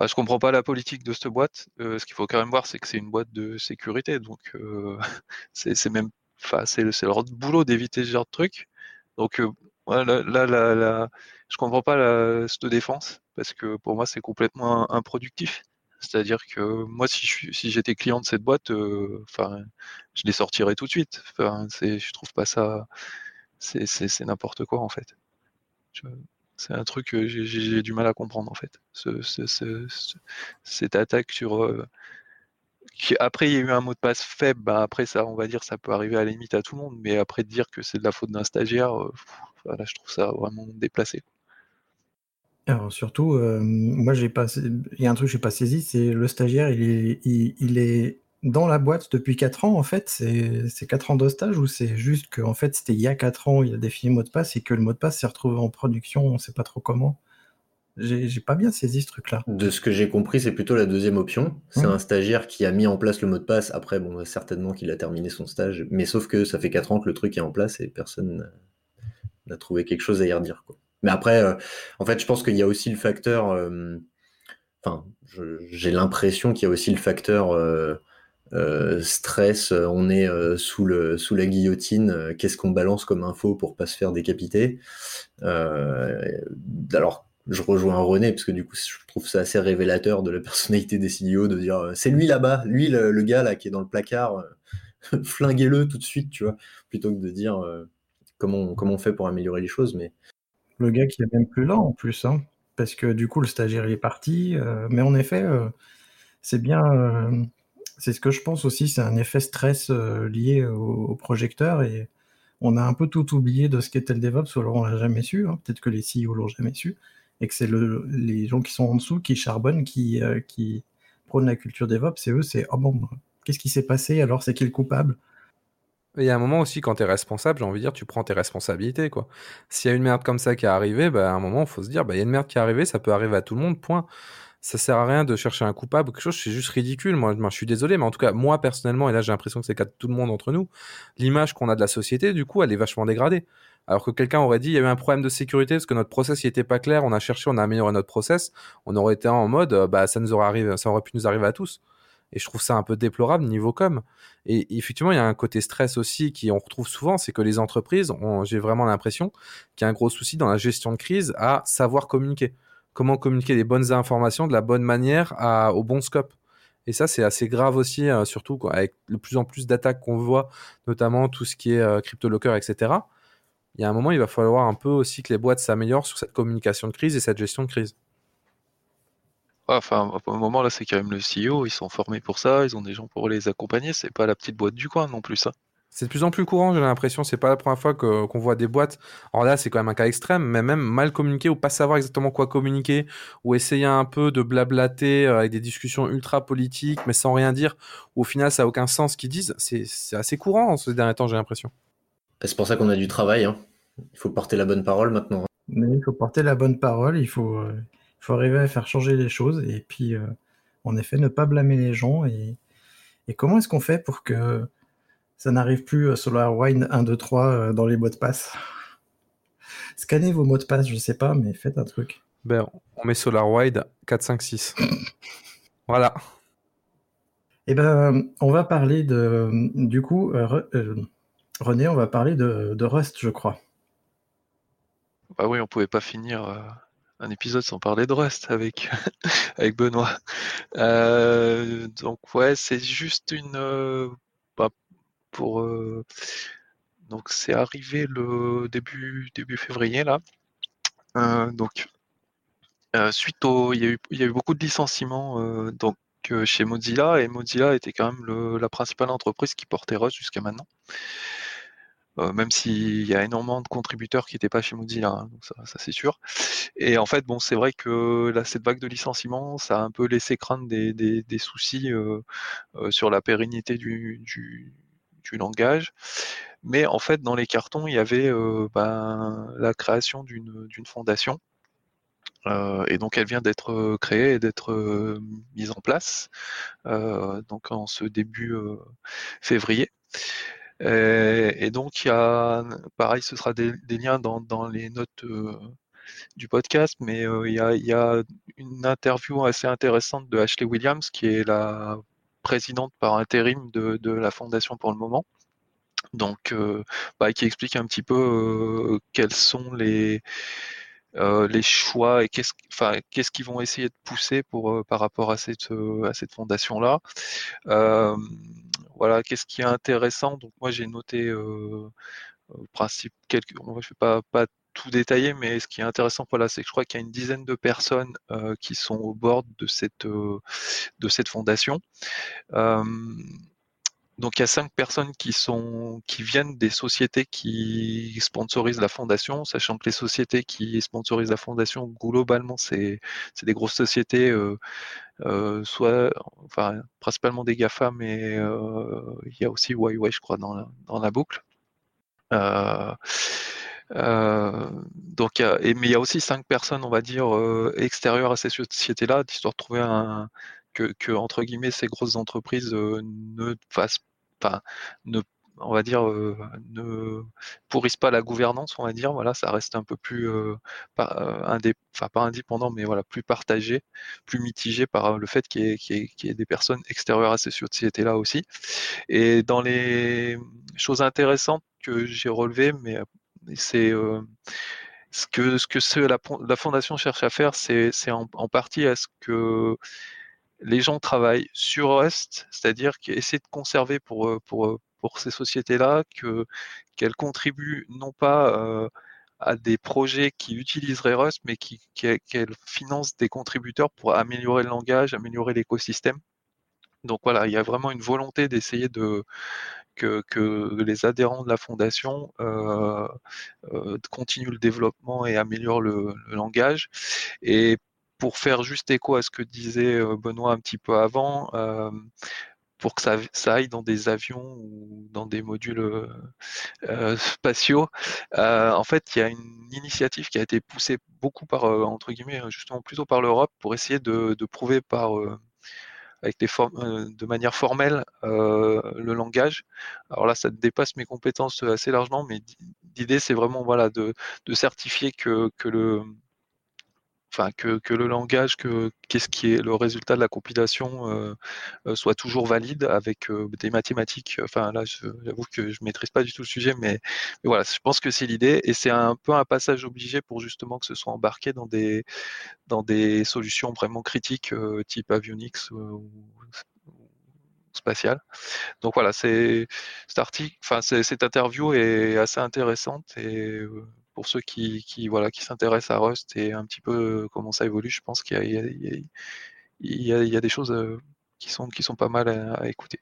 Je comprends pas la politique de cette boîte. Euh, ce qu'il faut quand même voir, c'est que c'est une boîte de sécurité, donc c'est même, enfin, c'est leur boulot d'éviter ce genre de truc. Donc là, là, je comprends pas cette défense parce que pour moi, c'est complètement improductif. C'est-à-dire que moi, si si j'étais client de cette boîte, euh, je les sortirais tout de suite. Je trouve pas ça, c'est, n'importe quoi en fait. c'est un truc que j'ai, du mal à comprendre en fait. Ce, ce, cette attaque sur euh, après, il y a eu un mot de passe faible. Bah, après, ça, on va dire, ça peut arriver à la limite à tout le monde. Mais après, dire que c'est de la faute d'un stagiaire, euh, je trouve ça vraiment déplacé. Alors surtout, euh, moi j'ai pas il y a un truc que j'ai pas saisi, c'est le stagiaire, il est il est dans la boîte depuis 4 ans en fait? C'est c'est 4 ans de stage ou c'est juste qu'en fait c'était il y a 4 ans, il a défini le mot de passe et que le mot de passe s'est retrouvé en production, on sait pas trop comment? J'ai j'ai pas bien saisi ce truc-là. De ce que j'ai compris, c'est plutôt la deuxième option. C'est mmh. un stagiaire qui a mis en place le mot de passe. Après, bon, certainement qu'il a terminé son stage, mais sauf que ça fait 4 ans que le truc est en place et personne n'a trouvé quelque chose à y redire, quoi. Mais après, euh, en fait, je pense qu'il y a aussi le facteur. Euh, enfin, j'ai l'impression qu'il y a aussi le facteur euh, stress. On est sous, le, sous la guillotine. Qu'est-ce qu'on balance comme info pour pas se faire décapiter? Alors, je rejoins René parce que du coup, je trouve ça assez révélateur de la personnalité des CEO de dire c'est lui là-bas, lui le, gars là qui est dans le placard, flinguez-le tout de suite, tu vois, plutôt que de dire comment, comment on fait pour améliorer les choses. Mais le gars qui est même plus là en plus, hein, parce que du coup le stagiaire est parti. Euh, mais en effet, euh, c'est bien. Euh, c'est ce que je pense aussi, c'est un effet stress lié au, projecteur et on a un peu tout oublié de ce qu'était le DevOps, alors on l'a jamais su. Hein, peut-être que les CEO l'ont jamais su et que c'est le, les gens qui sont en dessous qui charbonnent, qui, qui prônent la culture DevOps. Et eux, c'est oh bon, qu'est-ce qui s'est passé Alors c'est qui le coupable? Il y a un moment aussi, quand tu es responsable, j'ai envie de dire, tu prends tes responsabilités, quoi. S'il y a une merde comme ça qui est arrivée, bah, à un moment, il faut se dire, bah, il y a une merde qui est arrivée, ça peut arriver à tout le monde, point. Ça sert à rien de chercher un coupable, quelque chose, c'est juste ridicule. Moi, je suis désolé, mais en tout cas, moi, personnellement, et là, j'ai l'impression que c'est le cas de tout le monde entre nous, l'image qu'on a de la société, du coup, elle est vachement dégradée. Alors que quelqu'un aurait dit, il y a eu un problème de sécurité parce que notre process n'était pas clair, on a cherché, on a amélioré notre process, on aurait été en mode, euh, bah, ça nous aurait arrivé, ça aurait pu nous arriver à tous. Et je trouve ça un peu déplorable niveau com. Et effectivement, il y a un côté stress aussi qui on retrouve souvent, c'est que les entreprises, j'ai vraiment l'impression qu'il y a un gros souci dans la gestion de crise à savoir communiquer. Comment communiquer les bonnes informations de la bonne manière au bon scope. Et ça, c'est assez grave aussi, euh, surtout avec de plus en plus d'attaques qu'on voit, notamment tout ce qui est euh, crypto-locker, etc. Il y a un moment, il va falloir un peu aussi que les boîtes s'améliorent sur cette communication de crise et cette gestion de crise. Enfin, au moment là, c'est quand même le CEO, ils sont formés pour ça, ils ont des gens pour les accompagner, c'est pas la petite boîte du coin non plus ça. C'est de plus en plus courant, j'ai l'impression. C'est pas la première fois qu'on voit des boîtes. Alors là, c'est quand même un cas extrême, mais même mal communiquer ou pas savoir exactement quoi communiquer, ou essayer un peu de blablater euh, avec des discussions ultra politiques, mais sans rien dire. Ou au final, ça a aucun sens ce qu'ils disent. C'est assez courant en ce dernier temps, j'ai l'impression. C'est pour ça qu'on a du travail. Hein. Il faut porter la bonne parole maintenant. Mais il faut porter la bonne parole. Il faut, euh, faut arriver à faire changer les choses et puis, euh, en effet, ne pas blâmer les gens. Et, et comment est-ce qu'on fait pour que ça n'arrive plus SolarWine 1, 2, 3 dans les mots de passe? Scannez vos mots de passe, je sais pas, mais faites un truc. Ben, on met SolarWide 4, 5, 6. voilà. Eh ben, on va parler de. Du coup, euh, euh, René, on va parler de, Rust, je crois. Bah oui, on pouvait pas finir un épisode sans parler de Rust avec, avec Benoît. donc, ouais, c'est juste une pour euh, donc c'est arrivé le début début février là. Euh, donc euh, suite au il y, a eu, y a eu beaucoup de licenciements donc chez Mozilla et Mozilla était quand même la principale entreprise qui portait Rust jusqu'à maintenant. Même s'il y a énormément de contributeurs qui n'étaient pas chez Mozilla, hein, donc ça, c'est sûr. Et en fait, bon, c'est vrai que là, cette vague de licenciements, ça a un peu laissé craindre des, des, soucis sur la pérennité du, du langage. Mais en fait, dans les cartons, il y avait euh, ben, la création d'une fondation. Euh, et donc elle vient d'être euh, créée et d'être mise en place donc en ce début février. Et, donc il y a pareil, ce sera des, liens dans, les notes du podcast, mais il y, a, il, y a, une interview assez intéressante de Ashley Williams, qui est la présidente par intérim de, la fondation pour le moment. Donc, euh, bah, qui explique un petit peu euh, quels sont les, euh, les choix et qu'est-ce qu'ils vont essayer de pousser pour, par rapport à cette, à cette fondation-là. voilà, qu'est-ce qui est intéressant? Donc, moi, j'ai noté principe quelques. je ne vais pas, tout détailler, mais ce qui est intéressant, voilà, c'est que je crois qu'il y a une dizaine de personnes qui sont au bord de cette fondation. Donc il y a cinq personnes qui sont qui viennent des sociétés qui sponsorisent la fondation, sachant que les sociétés qui sponsorisent la fondation globalement c'est des grosses sociétés, soit enfin principalement des GAFA, mais il y a aussi Huawei je crois dans la, dans la boucle. Euh, donc, et, mais il y a aussi cinq personnes, on va dire, euh, extérieures à ces sociétés-là, histoire de trouver un, que, entre guillemets, ces grosses entreprises ne fassent pas, on va dire, ne pourrissent pas la gouvernance, on va dire. Voilà, ça reste un peu plus, pas, indépendant, mais voilà, plus partagé, plus mitigé par le fait qu'il y, ait des personnes extérieures à ces sociétés-là aussi. Et dans les choses intéressantes que j'ai relevées, mais c'est ce que ce que la, fondation cherche à faire, c'est en, partie à ce que les gens travaillent sur Rust, c'est-à-dire essaient de conserver pour euh, pour euh, pour ces sociétés-là que qu'elles contribuent non pas à des projets qui utiliseraient Rust, mais qu'elles financent des contributeurs pour améliorer le langage, améliorer l'écosystème. Donc voilà, il y a vraiment une volonté d'essayer de que, les adhérents de la fondation euh, euh, continuent le développement et améliorent le, langage. Et pour faire juste écho à ce que disait euh, Benoît un petit peu avant, pour que ça, aille dans des avions ou dans des modules spatiaux. en fait, il y a une initiative qui a été poussée beaucoup par, entre guillemets, justement plutôt par l'Europe pour essayer de, prouver par avec des formes de manière formelle le langage. Alors là, ça dépasse mes compétences assez largement, mais l'idée c'est vraiment voilà de, de certifier que, que le que, le langage, que qu'est-ce qui est le résultat de la compilation euh, euh, soit toujours valide avec euh, des mathématiques. Enfin là, j'avoue que je maîtrise pas du tout le sujet, mais, voilà, je pense que c'est l'idée et c'est un peu un passage obligé pour justement que ce soit embarqué dans des dans des solutions vraiment critiques type avionics ou, spatial. Donc voilà, c'est cette interview est assez intéressante et pour ceux qui, voilà, qui s'intéressent à Rust et un petit peu euh, comment ça évolue, je pense qu'il y, a, des choses euh, qui sont, qui sont pas mal à, écouter.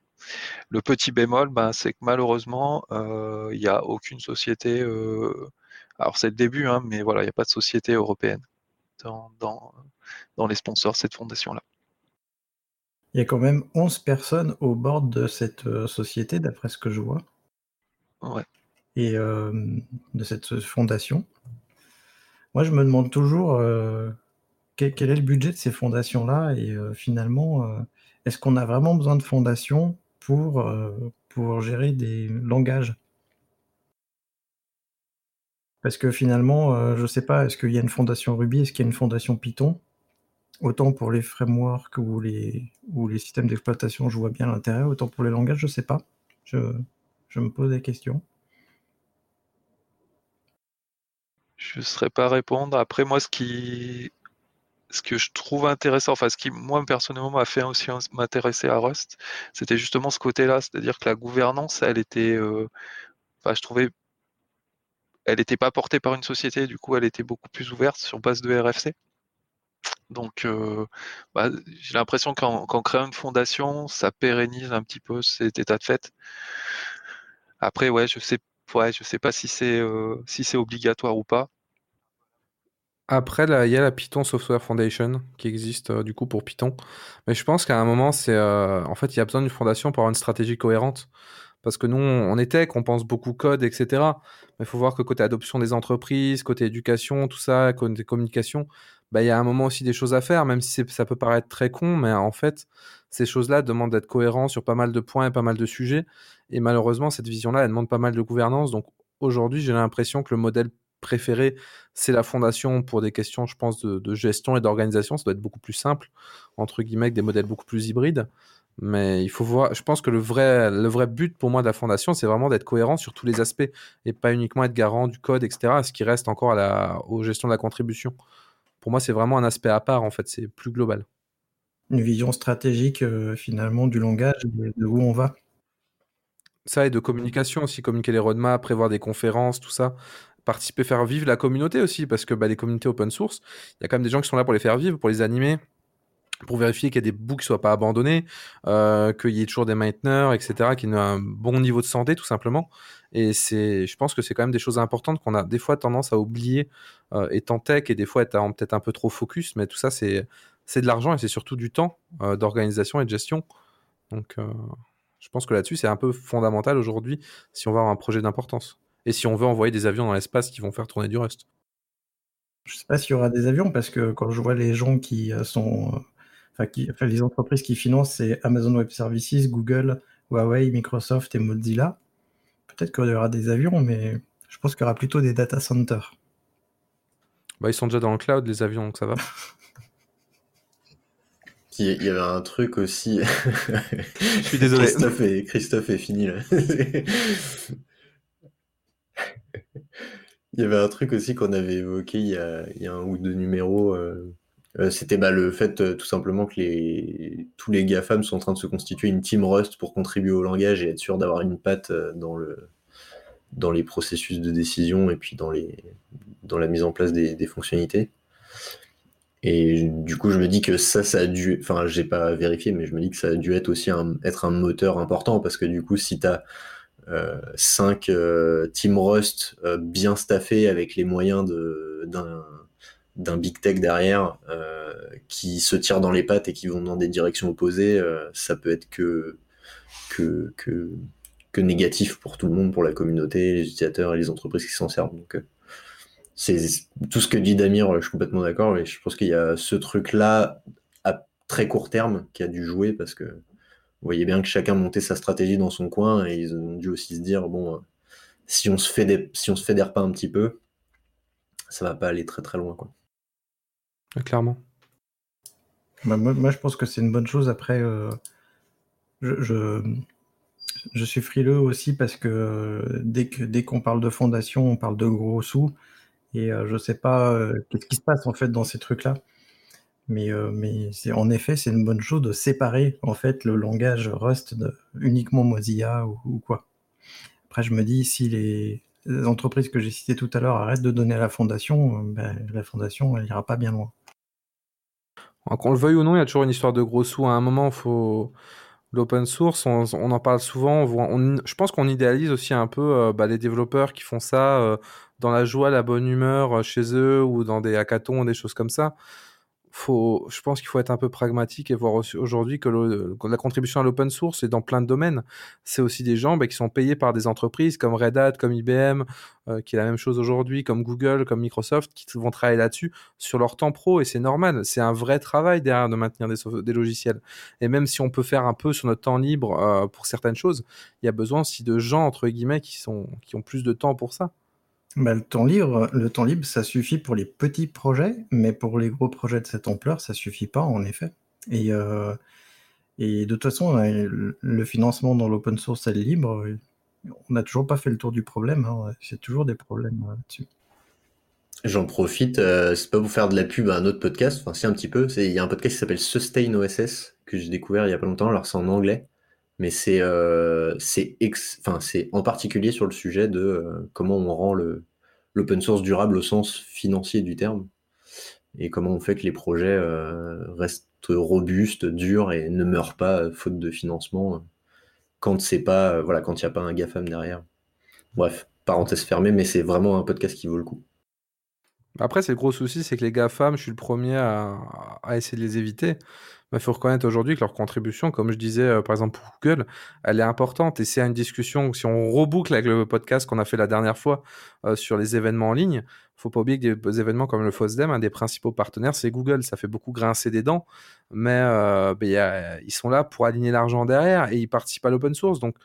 Le petit bémol, ben, c'est que malheureusement, euh, il n'y a aucune société, alors c'est le début, hein, mais voilà, il n'y a pas de société européenne dans, dans, les sponsors de cette fondation-là. Il y a quand même 11 personnes au bord de cette société, d'après ce que je vois. Ouais et de cette fondation. Moi, je me demande toujours quel, est le budget de ces fondations-là et finalement, est-ce qu'on a vraiment besoin de fondations pour, pour gérer des langages? Parce que finalement, je ne sais pas, est-ce qu'il y a une fondation Ruby, est-ce qu'il y a une fondation Python? Autant pour les frameworks ou les, ou les systèmes d'exploitation, je vois bien l'intérêt, autant pour les langages, je ne sais pas. Je, je me pose des questions. Je ne saurais pas répondre. Après, moi, ce qui, ce que je trouve intéressant, enfin, ce qui, moi, personnellement, m'a fait aussi m'intéresser à Rust, c'était justement ce côté-là. C'est-à-dire que la gouvernance, elle était, euh, enfin, je trouvais, elle n'était pas portée par une société, du coup, elle était beaucoup plus ouverte sur base de RFC. Donc, euh, bah, j'ai l'impression qu'en créant une fondation, ça pérennise un petit peu cet état de fait. Après, ouais, je sais, ouais, je sais pas si c'est euh, si c'est obligatoire ou pas. Après, il y a la Python Software Foundation qui existe euh, du coup pour Python. Mais je pense qu'à un moment, c'est euh, en fait, il y a besoin d'une fondation pour avoir une stratégie cohérente. Parce que nous, on est tech, on pense beaucoup code, etc. Mais il faut voir que côté adoption des entreprises, côté éducation, tout ça, côté communication, bah, il y a un moment aussi des choses à faire, même si ça peut paraître très con, mais en fait, ces choses-là demandent d'être cohérents sur pas mal de points et pas mal de sujets. Et malheureusement, cette vision-là, elle demande pas mal de gouvernance. Donc aujourd'hui, j'ai l'impression que le modèle préféré, c'est la fondation pour des questions, je pense, de, gestion et d'organisation. Ça doit être beaucoup plus simple, entre guillemets, des modèles beaucoup plus hybrides. Mais il faut voir, je pense que le vrai, le vrai but pour moi de la fondation, c'est vraiment d'être cohérent sur tous les aspects et pas uniquement être garant du code, etc., ce qui reste encore à la, aux gestions de la contribution. Pour moi, c'est vraiment un aspect à part, en fait, c'est plus global. Une vision stratégique, euh, finalement, du langage, de où on va. Ça et de communication aussi, communiquer les roadmaps, prévoir des conférences, tout ça participer, faire vivre la communauté aussi, parce que bah, les communautés open source, il y a quand même des gens qui sont là pour les faire vivre, pour les animer, pour vérifier qu'il y a des bouts qui ne soient pas abandonnés, euh, qu'il y ait toujours des mainteneurs, etc., qui aient un bon niveau de santé, tout simplement. Et je pense que c'est quand même des choses importantes qu'on a des fois tendance à oublier euh, étant tech et des fois être peut-être un peu trop focus, mais tout ça, c'est, c'est de l'argent et c'est surtout du temps euh, d'organisation et de gestion. Donc, je pense que là-dessus, c'est un peu fondamental aujourd'hui si on va avoir un projet d'importance et si on veut envoyer des avions dans l'espace qui vont faire tourner du Rust. Je ne sais pas s'il y aura des avions parce que quand je vois les gens qui euh, sont, euh, enfin, qui, enfin les entreprises qui financent, c'est Amazon Web Services, Google, Huawei, Microsoft et Mozilla. Peut-être qu'il y aura des avions, mais je pense qu'il y aura plutôt des data centers. Bah, ils sont déjà dans le cloud, les avions, donc ça va. Il y avait un truc aussi. je suis désolé. Christophe est, Christophe est fini là. Il y avait un truc aussi qu'on avait évoqué il y, a, il y, a, un ou deux numéros. Euh, euh, c'était bah, le fait euh, tout simplement que les, tous les GAFAM sont en train de se constituer une team Rust pour contribuer au langage et être sûr d'avoir une patte dans, le, dans les processus de décision et puis dans, les, dans la mise en place des, des fonctionnalités. Et du coup, je me dis que ça, ça a dû, enfin, j'ai pas vérifié, mais je me dis que ça a dû être aussi un, être un moteur important parce que du coup, si tu as 5 euh, euh, Team Rust euh, bien staffés avec les moyens d'un big tech derrière qui se tirent dans les pattes et qui vont dans des directions opposées, ça peut être que, que, que, que, négatif pour tout le monde, pour la communauté, les utilisateurs et les entreprises qui s'en servent. Donc, c'est tout ce que dit Damir, je suis complètement d'accord, mais je pense qu'il y a ce truc-là très court terme qui a dû jouer parce que vous voyez bien que chacun montait sa stratégie dans son coin et ils ont dû aussi se dire bon, euh, si on se fait des, si on se fédère pas un petit peu, ça va pas aller très très loin quoi. Clairement. Bah, moi, je pense que c'est une bonne chose. Après, euh, je, je, suis frileux aussi parce que euh, dès que dès qu'on parle de fondation, on parle de gros sous. Et je je sais pas qu'est-ce qui se passe en fait dans ces trucs-là. Mais, euh, mais en effet, c'est une bonne chose de séparer en fait le langage Rust uniquement Mozilla ou, quoi. Après, je me dis si les, entreprises que j'ai citées tout à l'heure arrêtent de donner à la fondation, euh, ben, la fondation elle ira pas bien loin. Qu'on le veuille ou non, il y a toujours une histoire de gros sous. À un moment, faut l'open source, on, en parle souvent. Je pense qu'on idéalise aussi un peu euh, bah, les développeurs qui font ça dans la joie, la bonne humeur chez eux ou dans des hackathons, des choses comme ça faut, je pense qu'il faut être un peu pragmatique et voir aujourd'hui que, la contribution à l'open source est dans plein de domaines. C'est aussi des gens bah, qui sont payés par des entreprises comme Red Hat, comme IBM, euh, qui est la même chose aujourd'hui, comme Google, comme Microsoft, qui vont travailler là-dessus sur leur temps pro et c'est normal. C'est un vrai travail derrière de maintenir des, des, logiciels. Et même si on peut faire un peu sur notre temps libre euh, pour certaines choses, il y a besoin aussi de gens entre guillemets qui sont qui ont plus de temps pour ça. Bah, le temps libre, le temps libre, ça suffit pour les petits projets, mais pour les gros projets de cette ampleur, ça suffit pas en effet. Et, euh, et de toute façon, le financement dans l'open source est libre. On n'a toujours pas fait le tour du problème. Hein. C'est toujours des problèmes euh, là-dessus. J'en profite, euh, c'est pas pour faire de la pub à un autre podcast, enfin c'est un petit peu. Il y a un podcast qui s'appelle Sustain OSS que j'ai découvert il y a pas longtemps. Alors c'est en anglais, mais c'est euh, c'est en particulier sur le sujet de euh, comment on rend l'open source durable au sens financier du terme et comment on fait que les projets euh, restent robustes, durs et ne meurent pas faute de financement quand quand il n'y a pas un GAFAM derrière. Bref, parenthèse fermée, mais c'est vraiment un podcast qui vaut le coup. Après, c'est le gros souci, c'est que les GAFAM, je suis le premier à essayer de les éviter. Il faut reconnaître aujourd'hui que leur contribution, comme je disais euh, par exemple pour Google, elle est importante. Et c'est une discussion, si on reboucle avec le podcast qu'on a fait la dernière fois euh, sur les événements en ligne, faut pas oublier que des événements comme le FOSDEM, un des principaux partenaires, c'est Google. Ça fait beaucoup grincer des dents, mais euh, ben, ils sont là pour aligner l'argent derrière et ils participent à l'open source. Donc,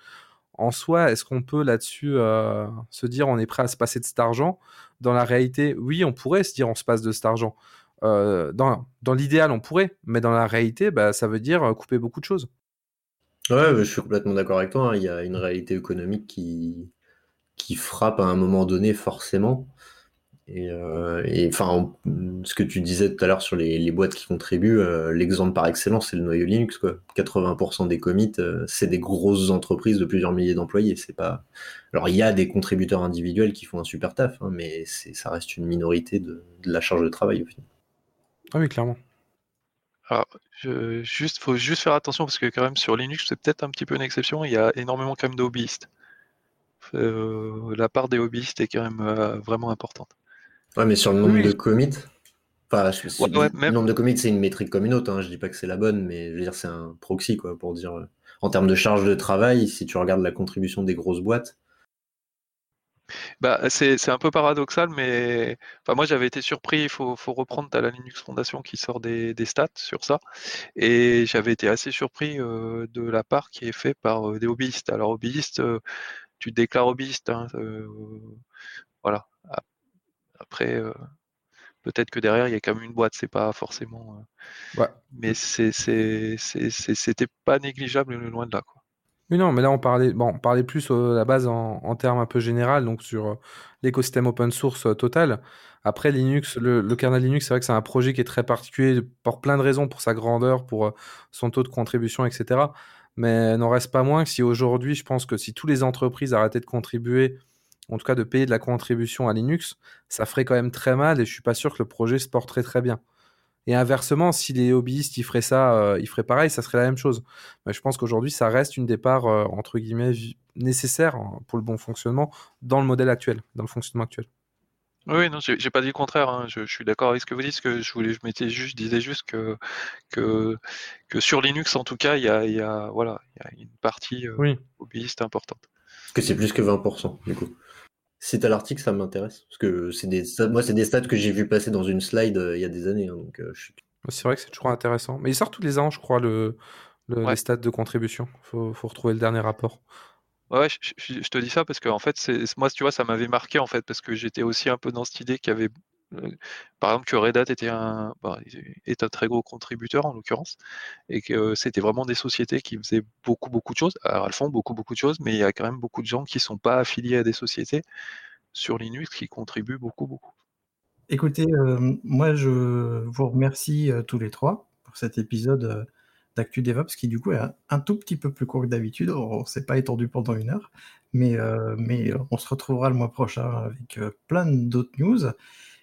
en soi, est-ce qu'on peut là-dessus se dire on est prêt à se passer de cet argent? Dans la réalité, oui, on pourrait se dire on se passe de cet argent. Euh, dans, l'idéal, on pourrait, mais dans la réalité, bah, ça veut dire euh, couper beaucoup de choses. Ouais, je suis complètement d'accord avec toi. Hein. Il y a une réalité économique qui, frappe à un moment donné, forcément. Et, euh, enfin, ce que tu disais tout à l'heure sur les, boîtes qui contribuent, l'exemple par excellence, c'est le noyau Linux. Quoi. 80% des commits, c'est des grosses entreprises de plusieurs milliers d'employés. Pas. Alors, il y a des contributeurs individuels qui font un super taf, hein, mais ça reste une minorité de la charge de travail au final. Ah oui, clairement. Alors, je, juste, faut juste faire attention parce que quand même sur Linux, c'est peut-être un petit peu une exception. Il y a énormément quand même de hobbyistes. Euh, la part des hobbyistes est quand même euh, vraiment importante. Ouais, mais sur le nombre de commits, enfin, le nombre de commits, c'est une métrique comme une autre. Hein. Je dis pas que c'est la bonne, mais je veux dire, c'est un proxy quoi, pour dire. Euh, en termes de charge de travail, si tu regardes la contribution des grosses boîtes, bah, c'est un peu paradoxal, mais enfin, moi j'avais été surpris. Il faut, faut reprendre à la Linux Foundation qui sort des, des stats sur ça, et j'avais été assez surpris euh, de la part qui est faite par euh, des hobbyistes. Alors hobbyiste, euh, tu te déclares hobbyiste, hein, voilà. Après, peut-être que derrière il y a quand même une boîte, c'est pas forcément. Ouais. Mais c'était pas négligeable loin de là. Quoi. Oui, non, mais là, on parlait, bon, on parlait plus euh, à la base en, termes un peu général, donc sur euh, l'écosystème open source euh, total. Après, Linux, le, kernel Linux, c'est vrai que c'est un projet qui est très particulier pour plein de raisons, pour sa grandeur, pour son taux de contribution, etc. Mais n'en reste pas moins que si aujourd'hui, je pense que si toutes les entreprises arrêtaient de contribuer, en tout cas de payer de la contribution à Linux, ça ferait quand même très mal et je suis pas sûr que le projet se porterait très bien. Et inversement, si les hobbyistes ils feraient ça, euh, ils feraient pareil, ça serait la même chose. Mais je pense qu'aujourd'hui, ça reste une des parts euh, entre guillemets nécessaires hein, pour le bon fonctionnement dans le modèle actuel, dans le fonctionnement actuel. Oui, non, j'ai pas dit le contraire. Hein. Je, suis d'accord avec ce que vous dites. Que je voulais, je m'étais juste, disais juste que, que que sur Linux, en tout cas, il y a, y a voilà, il y a une partie euh, hobbyiste importante. Que c'est plus que 20% du coup. C'est à l'article, ça m'intéresse. Parce que c'est des moi, c'est des stats que j'ai vu passer dans une slide euh, il y a des années. Hein, donc, euh, C'est vrai que c'est toujours intéressant. Mais il sort tous les ans, je crois, le, le Ouais. les stats de contribution. Faut, faut retrouver le dernier rapport. Ouais, ouais, je, je- je te dis ça parce que en fait, c'est moi, tu vois, ça m'avait marqué en fait parce que j'étais aussi un peu dans cette idée qu'il y avait, par exemple, que Red Hat était un, bah, est un très gros contributeur en l'occurrence, et que euh, c'était vraiment des sociétés qui faisaient beaucoup beaucoup de choses. Alors elles font beaucoup beaucoup de choses, mais il y a quand même beaucoup de gens qui sont pas affiliés à des sociétés sur Linux qui contribuent beaucoup beaucoup. Écoutez, euh, moi je vous remercie euh, tous les trois pour cet épisode euh, d'Actu DevOps qui du coup est un, tout petit peu plus court que d'habitude. On s'est pas étendu pendant une heure, mais, euh, mais on se retrouvera le mois prochain avec euh, plein d'autres news.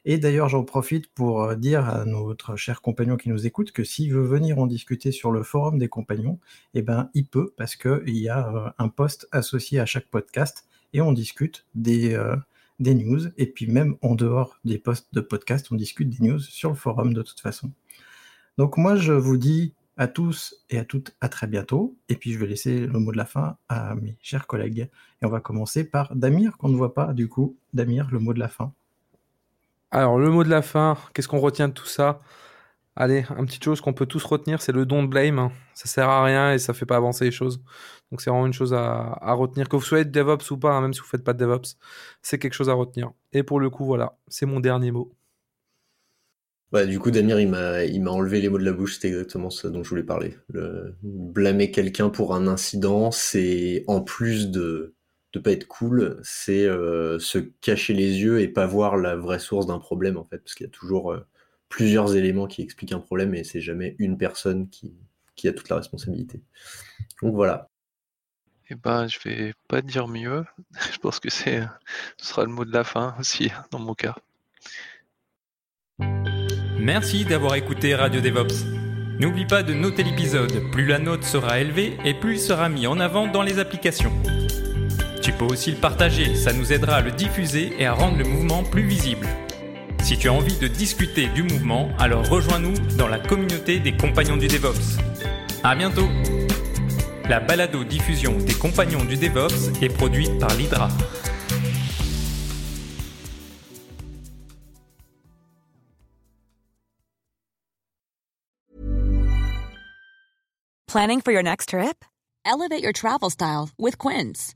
Et d'ailleurs, j'en profite pour euh, dire à notre cher compagnon qui nous écoute que s'il veut venir en discuter sur le forum des compagnons, eh ben, il peut parce qu'il y a euh, un post associé à chaque podcast et on discute des, euh, des news. Et puis même en dehors des posts de podcast, on discute des news sur le forum de toute façon. Donc moi, je vous dis à tous et à toutes à très bientôt. Et puis je vais laisser le mot de la fin à mes chers collègues. Et on va commencer par Damir, qu'on ne voit pas du coup. Damir, le mot de la fin. Alors, le mot de la fin, qu'est-ce qu'on retient de tout ça? Allez, une petite chose qu'on peut tous retenir, c'est le don de blame. Ça sert à rien et ça fait pas avancer les choses. Donc, c'est vraiment une chose à, retenir. Que vous soyez DevOps ou pas, hein, même si vous faites pas de DevOps, c'est quelque chose à retenir. Et pour le coup, voilà, c'est mon dernier mot. Bah, du coup, Damir, il m'a, enlevé les mots de la bouche, c'était exactement ça dont je voulais parler. Le, blâmer quelqu'un pour un incident, c'est, en plus de, de pas être cool, c'est euh, se cacher les yeux et pas voir la vraie source d'un problème, en fait, parce qu'il y a toujours euh, plusieurs éléments qui expliquent un problème et c'est jamais une personne qui, qui a toute la responsabilité. Donc voilà. Et ben, je vais pas dire mieux. Je pense que c'est, ce sera le mot de la fin aussi dans mon cas. Merci d'avoir écouté Radio DevOps. N'oublie pas de noter l'épisode, plus la note sera élevée et plus il sera mis en avant dans les applications. Tu peux aussi le partager, ça nous aidera à le diffuser et à rendre le mouvement plus visible. Si tu as envie de discuter du mouvement, alors rejoins-nous dans la communauté des compagnons du DevOps. À bientôt La balado-diffusion des compagnons du DevOps est produite par l'Hydra. Planning for your next trip? Elevate your travel style with Quince.